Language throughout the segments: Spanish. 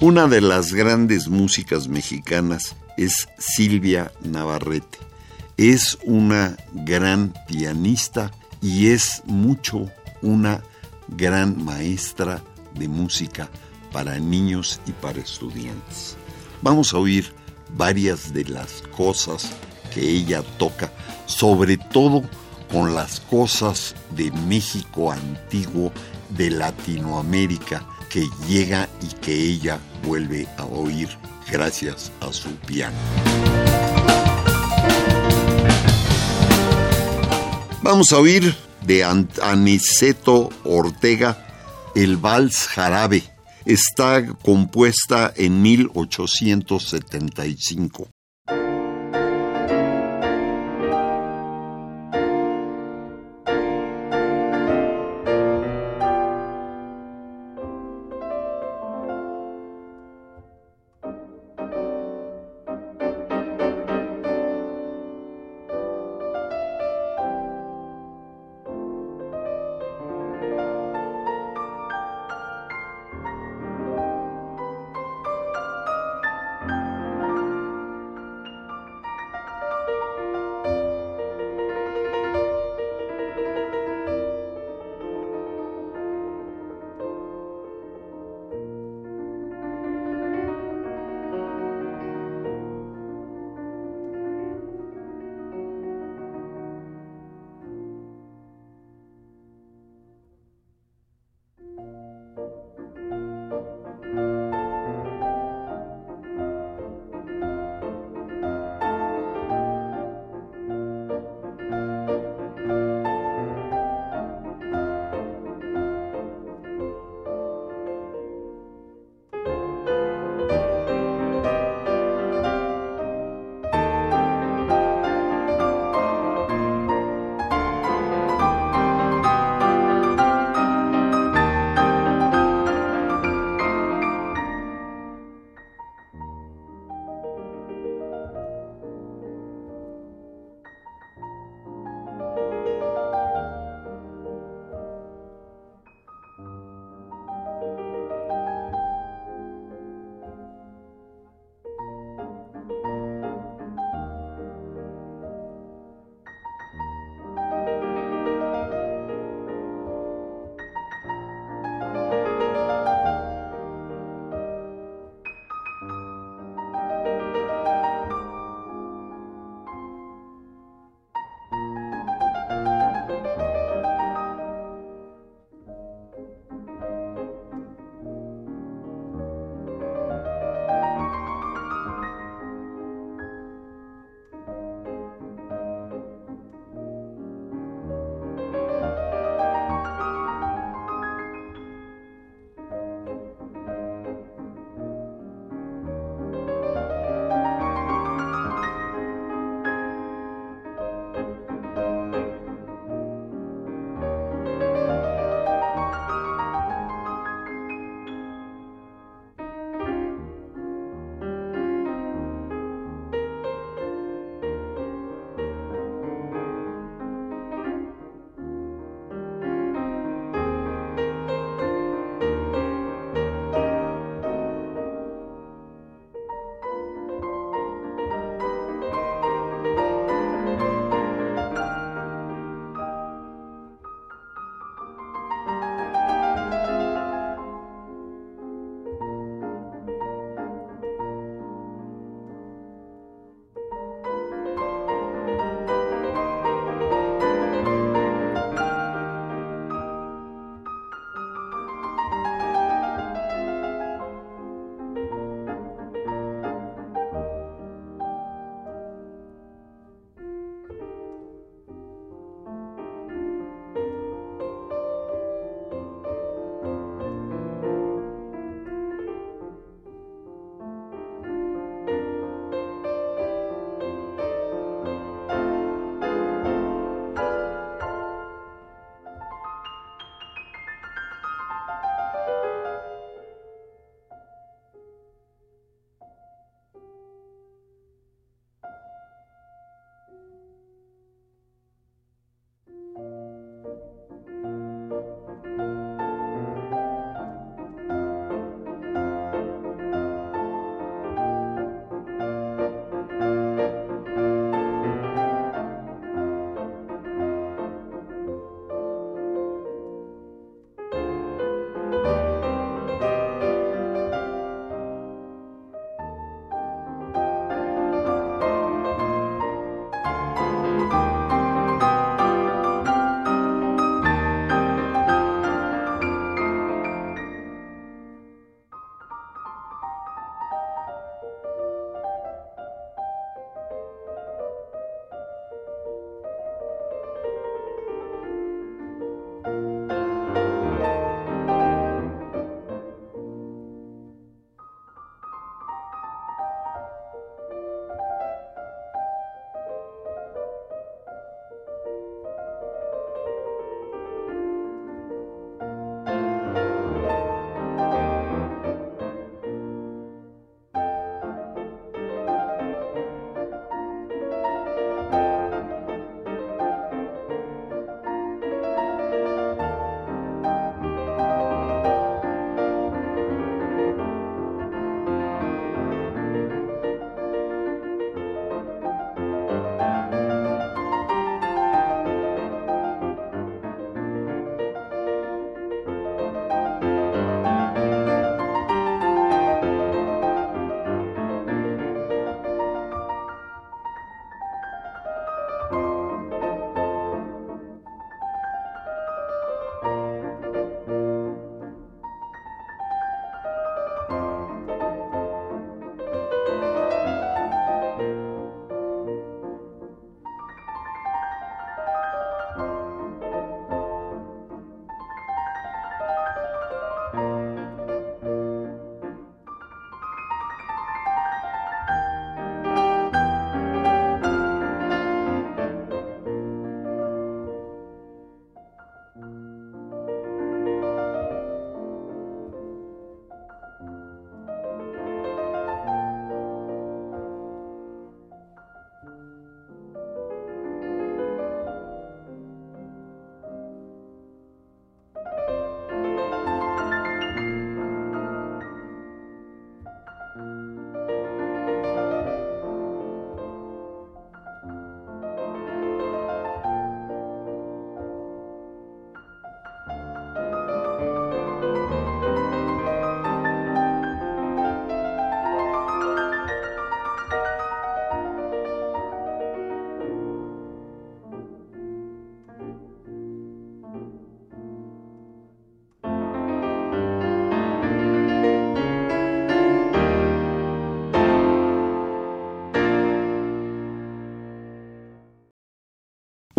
Una de las grandes músicas mexicanas es Silvia Navarrete. Es una gran pianista y es mucho una gran maestra de música para niños y para estudiantes. Vamos a oír varias de las cosas que ella toca, sobre todo con las cosas de México antiguo, de Latinoamérica, que llega y que ella vuelve a oír gracias a su piano. Vamos a oír de Aniceto Ortega el vals jarabe. Está compuesta en 1875.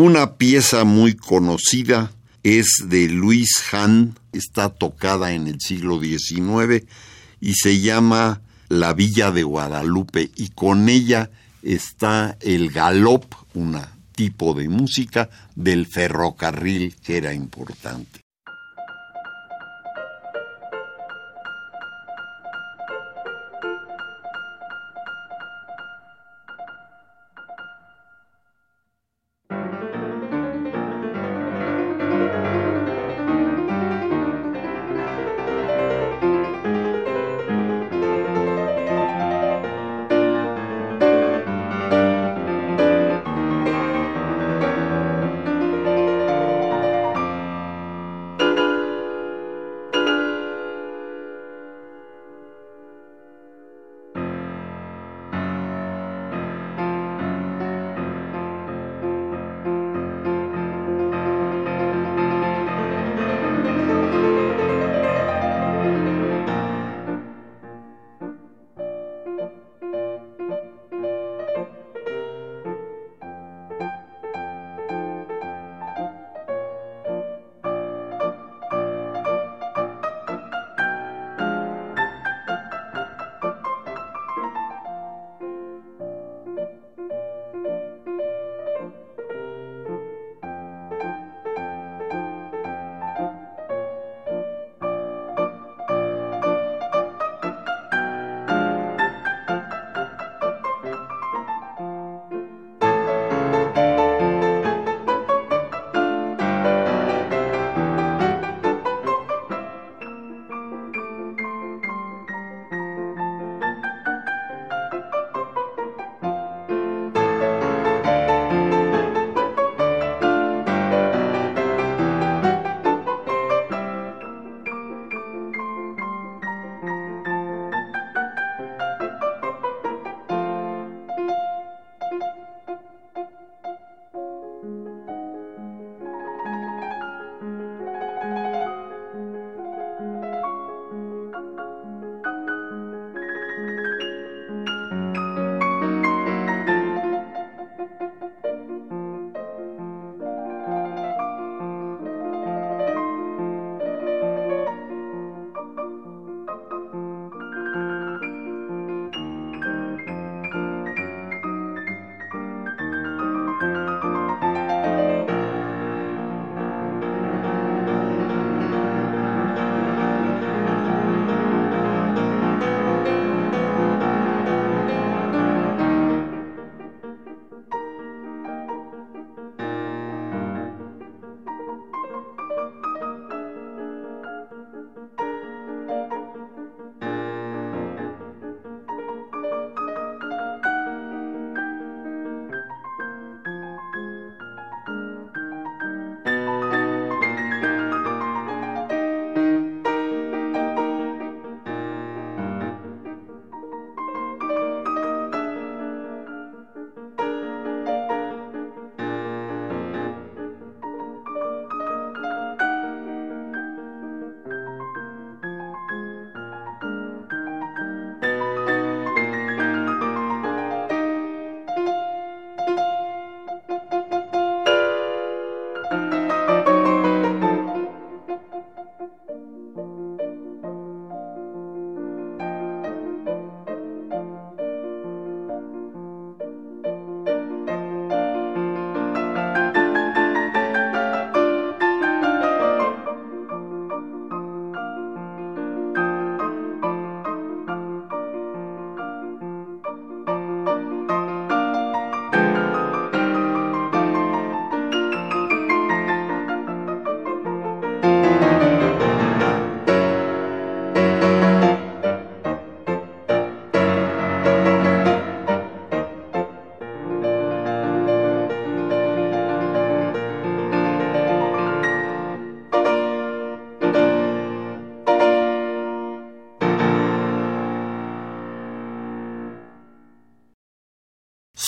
Una pieza muy conocida es de Luis Hahn, está tocada en el siglo XIX y se llama La Villa de Guadalupe y con ella está el galop, un tipo de música del ferrocarril que era importante.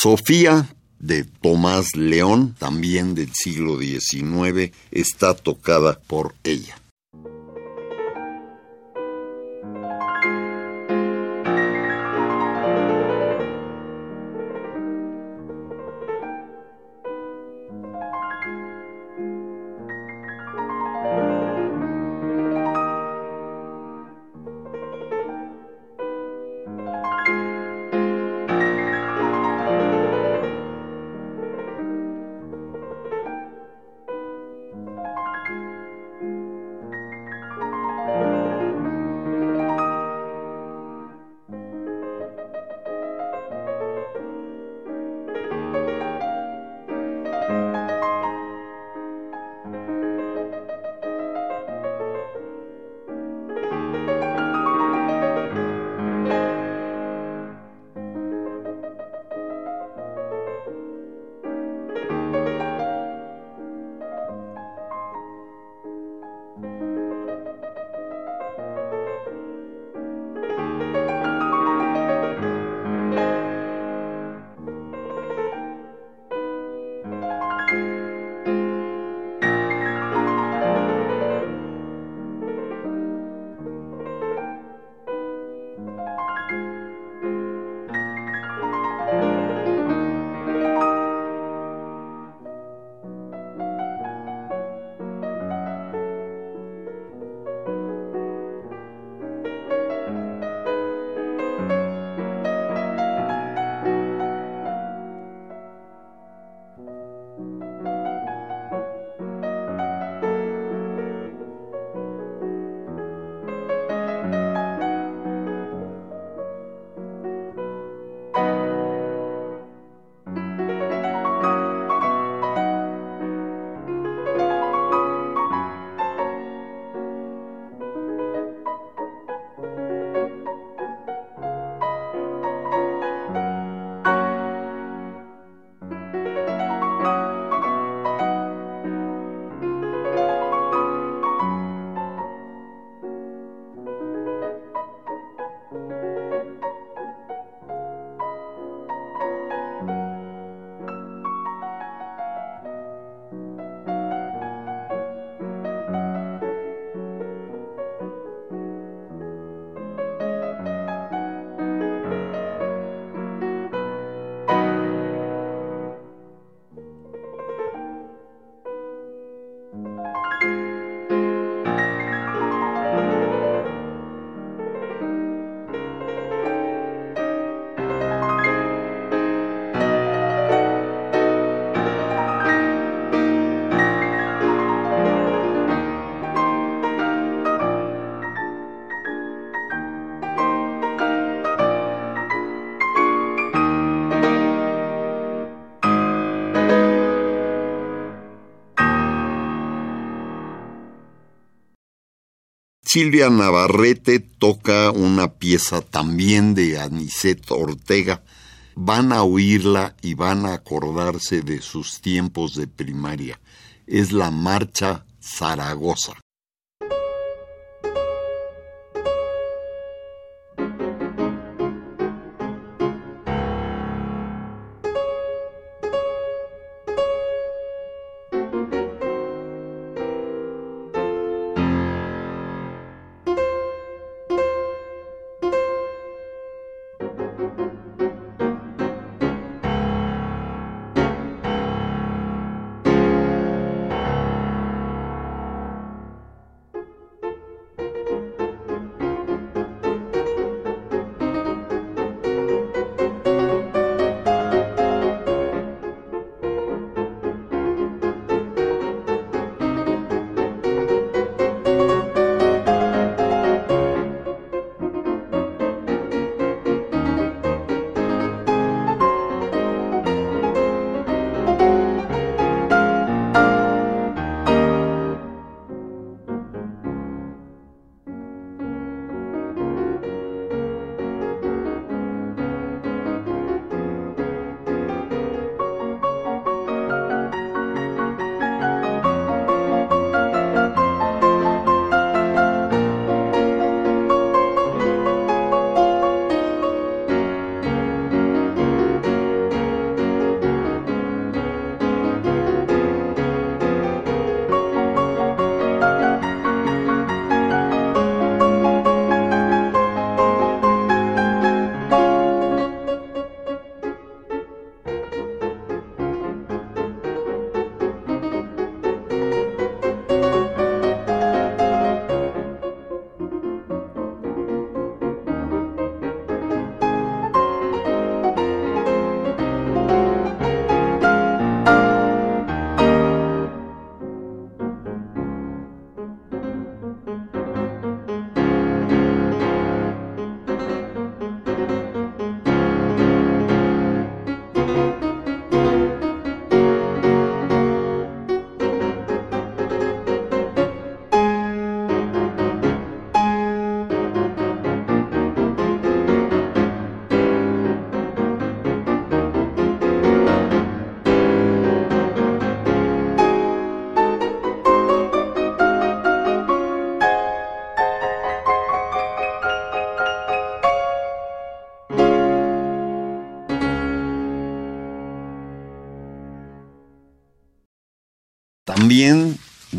Sofía de Tomás León, también del siglo XIX, está tocada por ella. Silvia Navarrete toca una pieza también de Aniset Ortega. Van a oírla y van a acordarse de sus tiempos de primaria. Es la Marcha Zaragoza.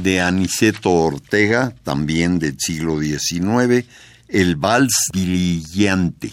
De Aniceto Ortega, también del siglo XIX, el vals brillante.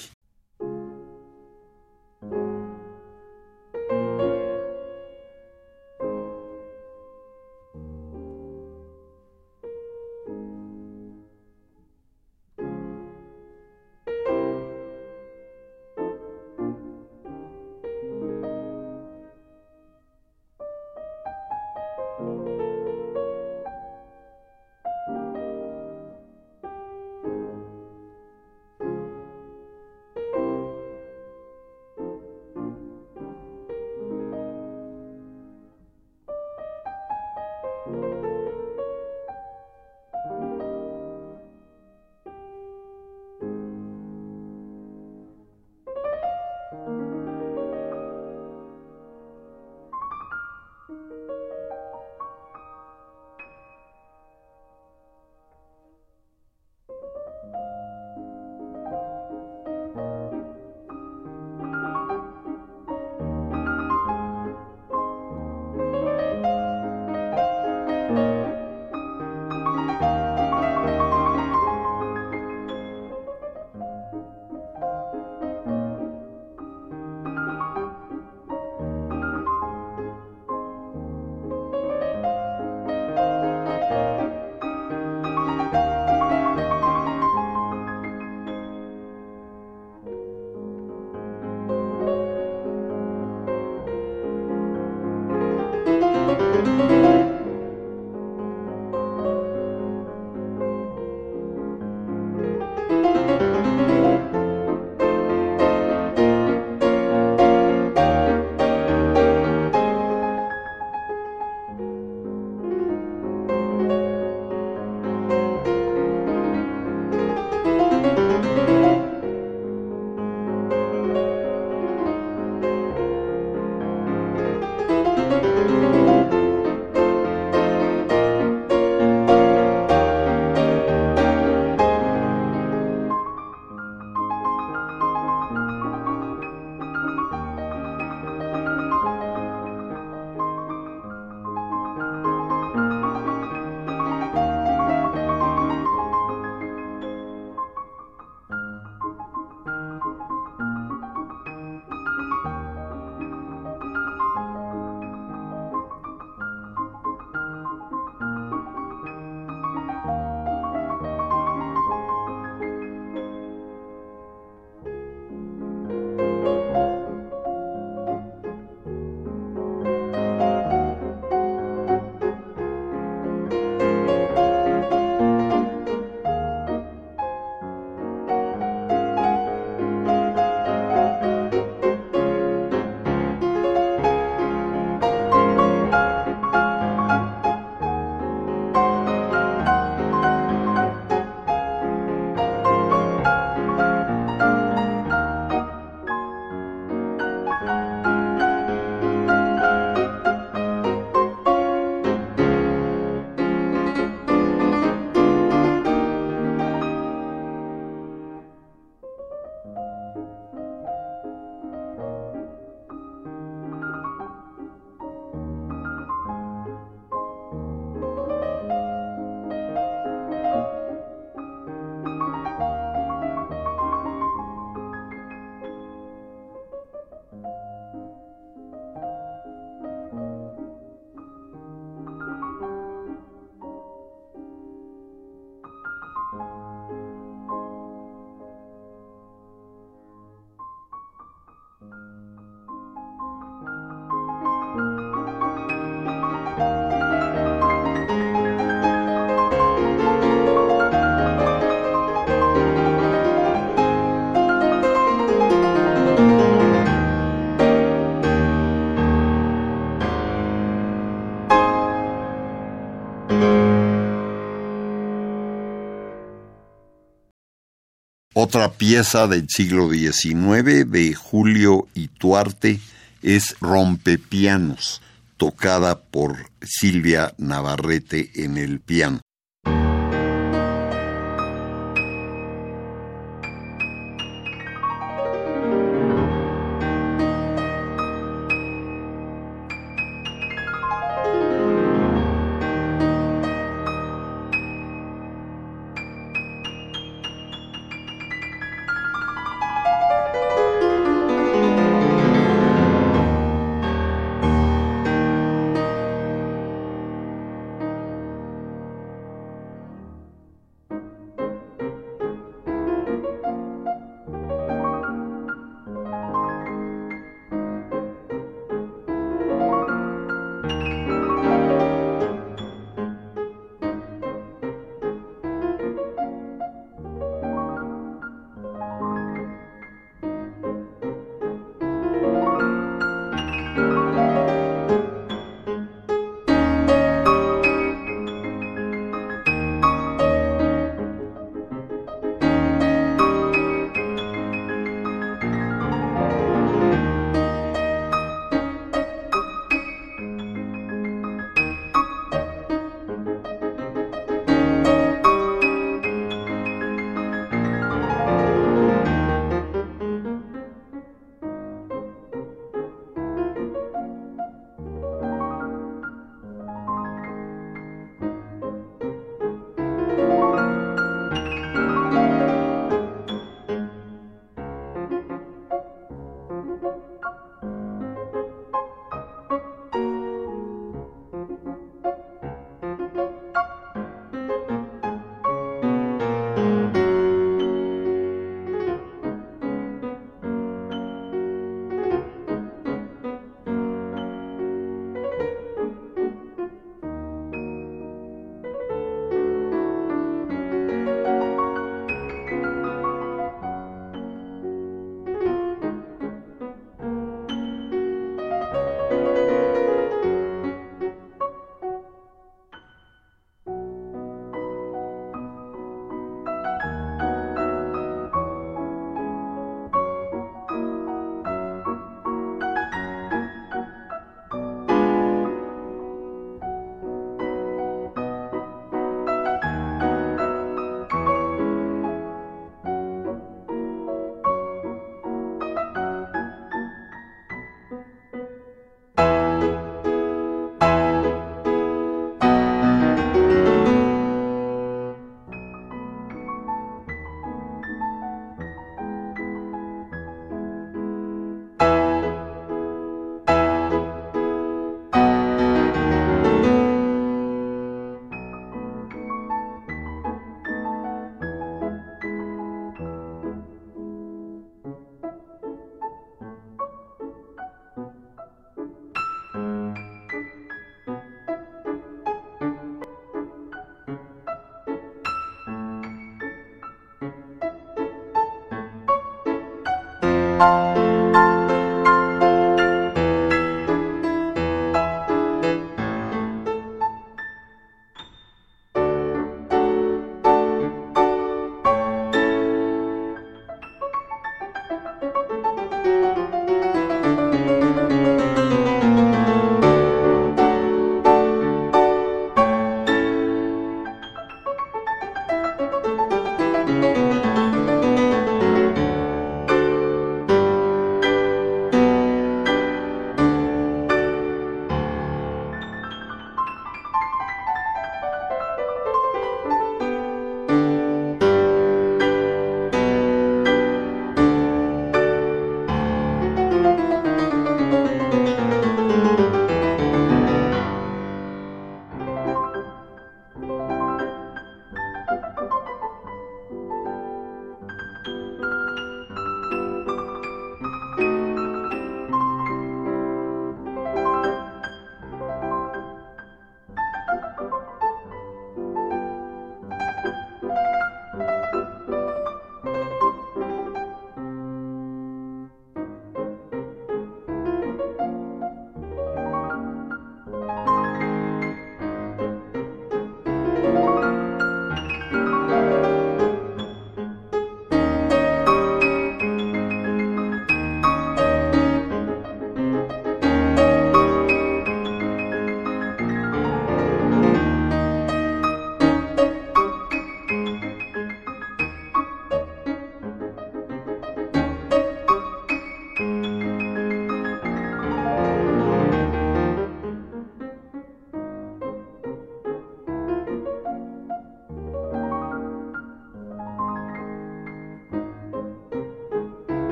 Otra pieza del siglo XIX de Julio Ituarte es Rompepianos, tocada por Silvia Navarrete en el piano.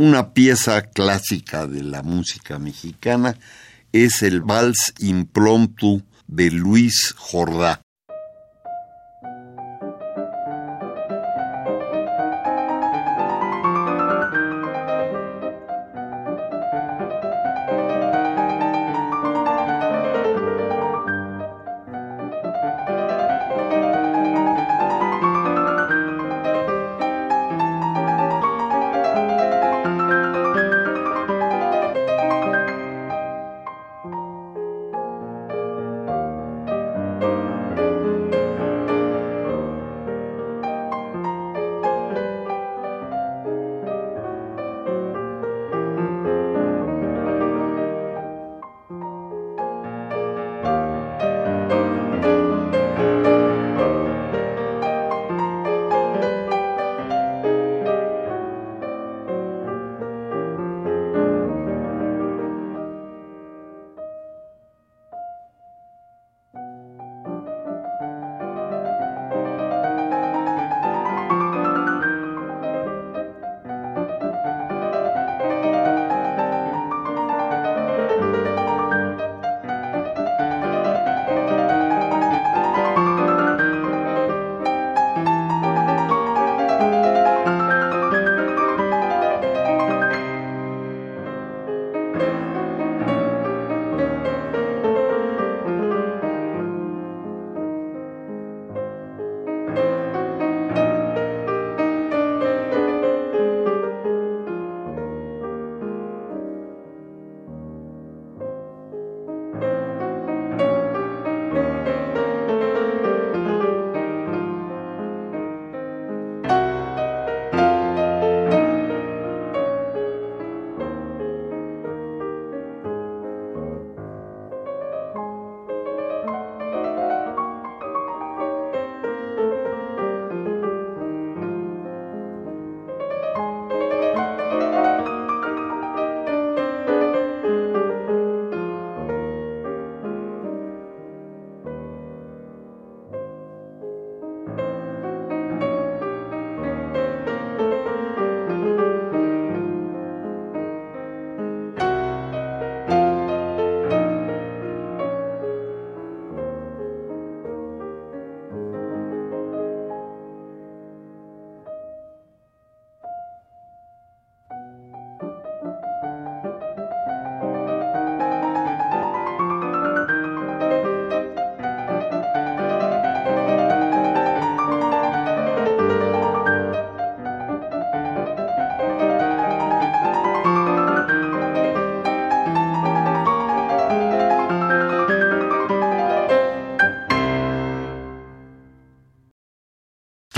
Una pieza clásica de la música mexicana es el Vals Impromptu de Luis Jordá.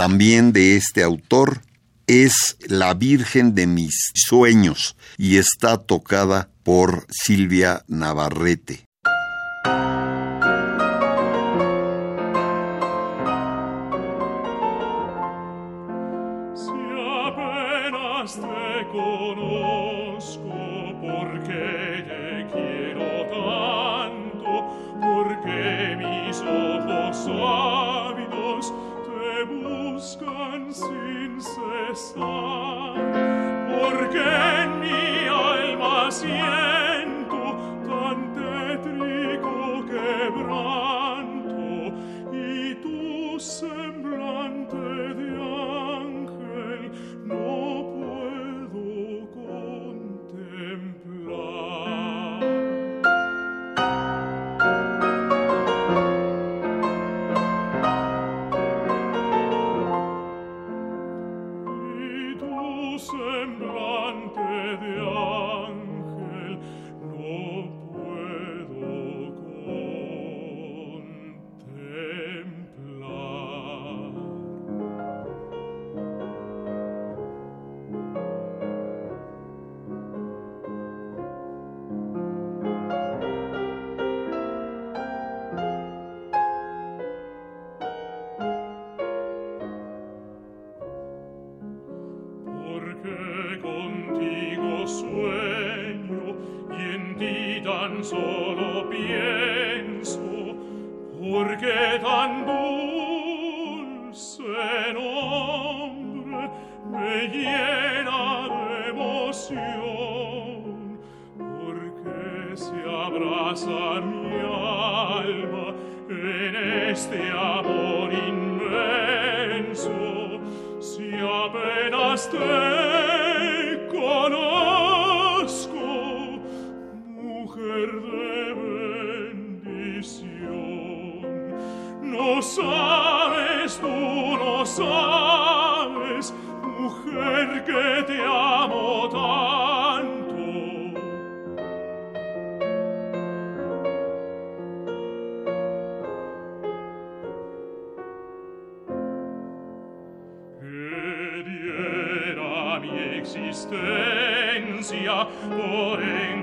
También de este autor es La Virgen de mis sueños y está tocada por Silvia Navarrete. Me llena de emoción porque se abraza mi alma en este amor inmenso, si apenas te conozco, mujer de bendición, no sabes, tú no sabes, hortensia, hortensia,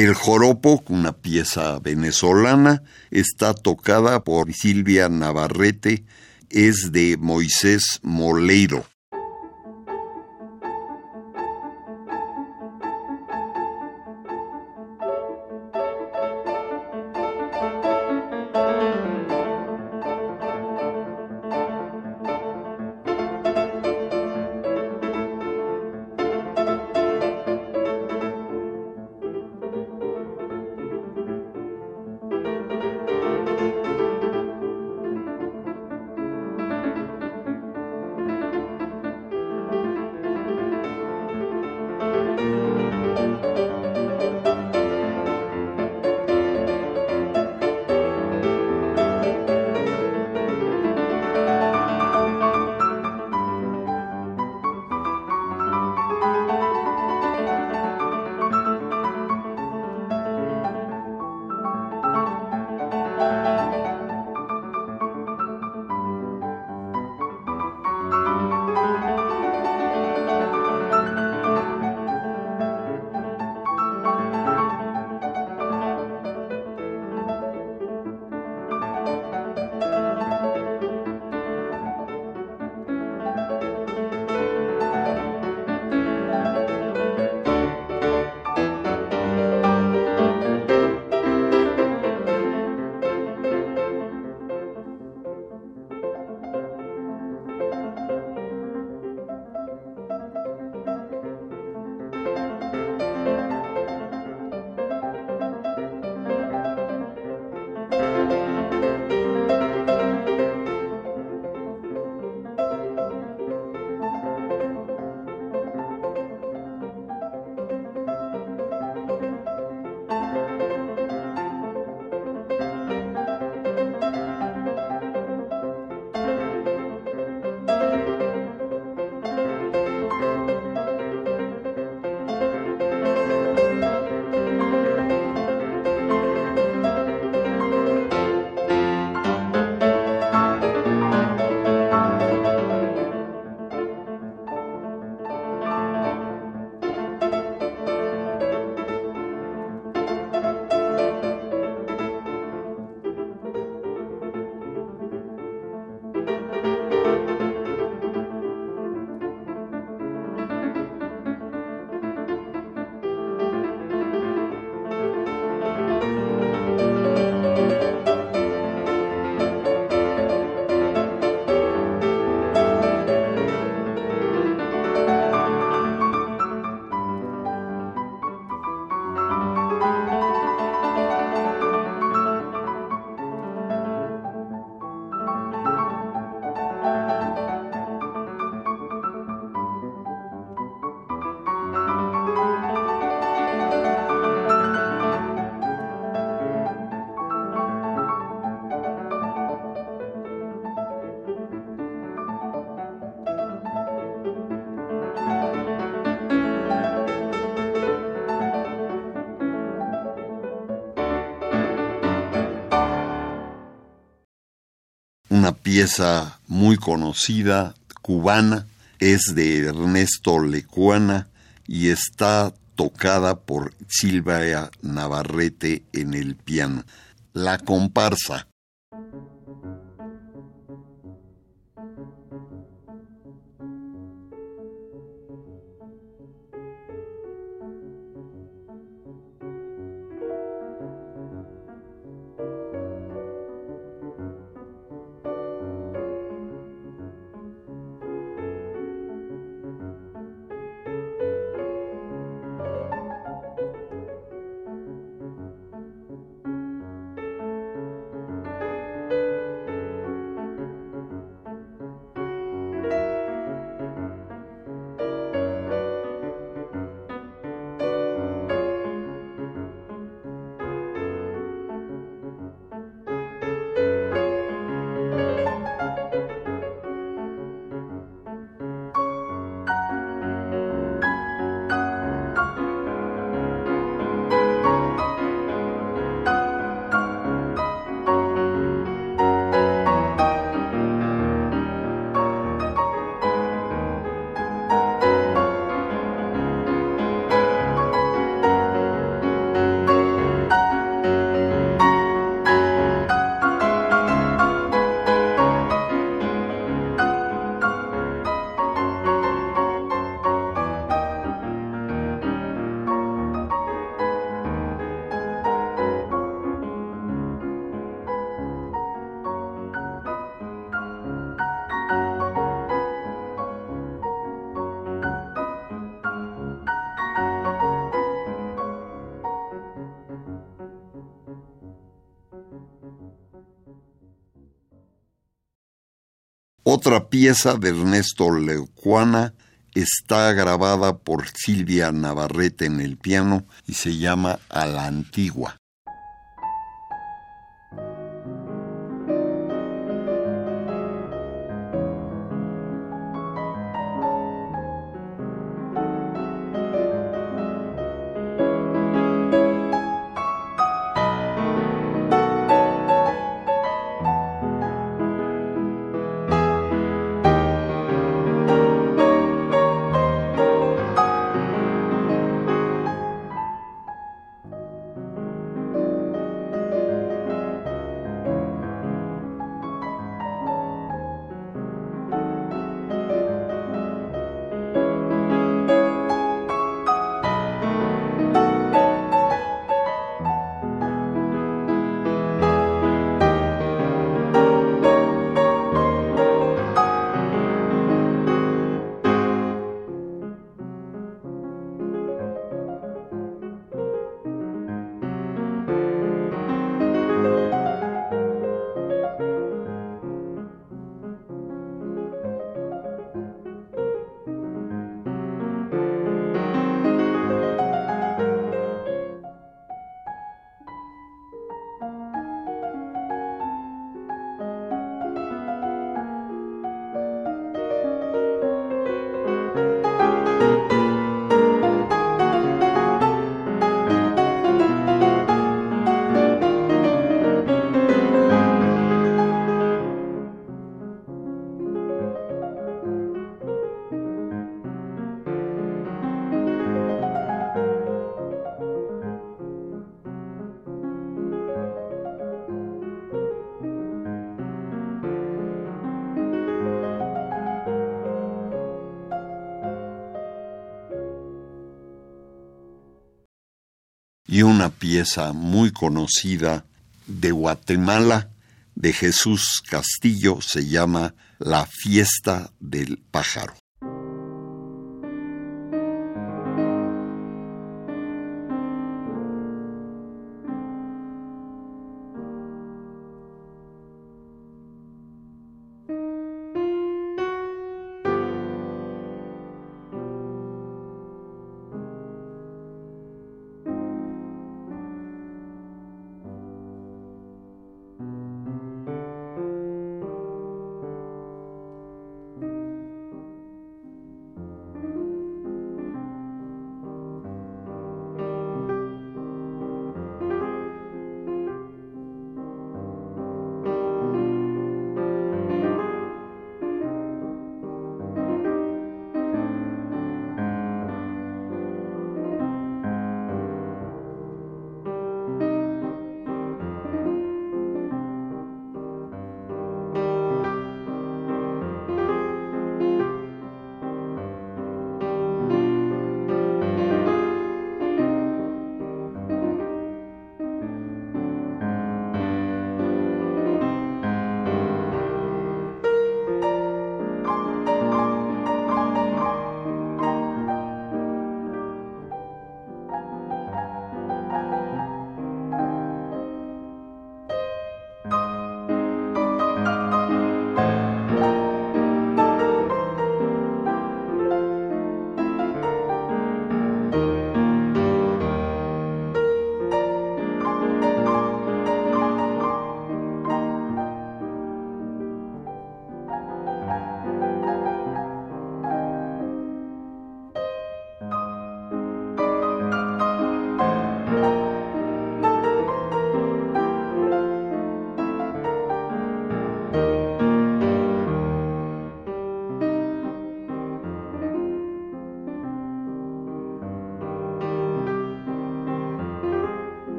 El joropo, una pieza venezolana, está tocada por Silvia Navarrete, es de Moisés Moleiro. Pieza muy conocida, cubana, es de Ernesto Lecuana y está tocada por Silvia Navarrete en el piano. La comparsa. Otra pieza de Ernesto Leucuana está grabada por Silvia Navarrete en el piano y se llama A la Antigua. Y una pieza muy conocida de Guatemala de Jesús Castillo se llama La fiesta del pájaro.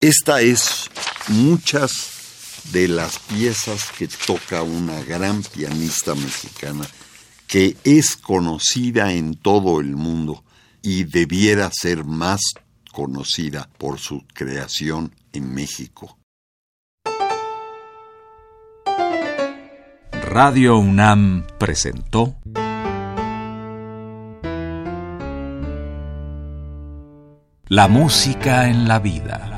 Esta es muchas de las piezas que toca una gran pianista mexicana que es conocida en todo el mundo y debiera ser más conocida por su creación en México. Radio UNAM presentó La música en la vida.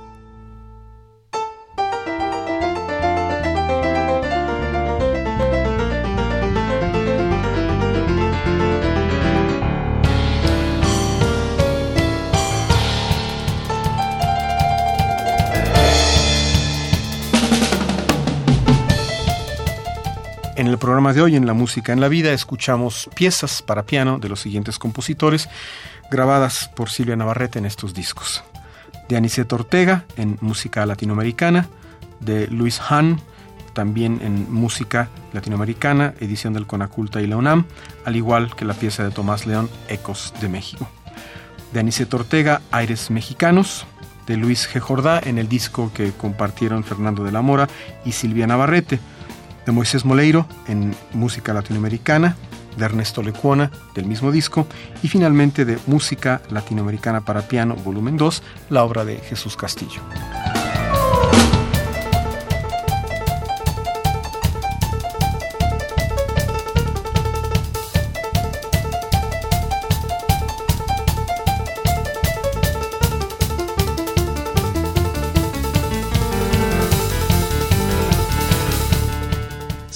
Programa de hoy, en La Música en la Vida, escuchamos piezas para piano de los siguientes compositores, grabadas por Silvia Navarrete en estos discos. De Aniceto Ortega, en música latinoamericana, de Luis Hahn, también en música latinoamericana, edición del Conaculta y la UNAM, al igual que la pieza de Tomás León, Ecos de México. De Aniceto Ortega, Aires Mexicanos, de Luis G. Jordá, en el disco que compartieron Fernando de la Mora y Silvia Navarrete, de Moisés Moleiro en música latinoamericana, de Ernesto Lecuona del mismo disco y finalmente de Música Latinoamericana para Piano, volumen 2, la obra de Jesús Castillo.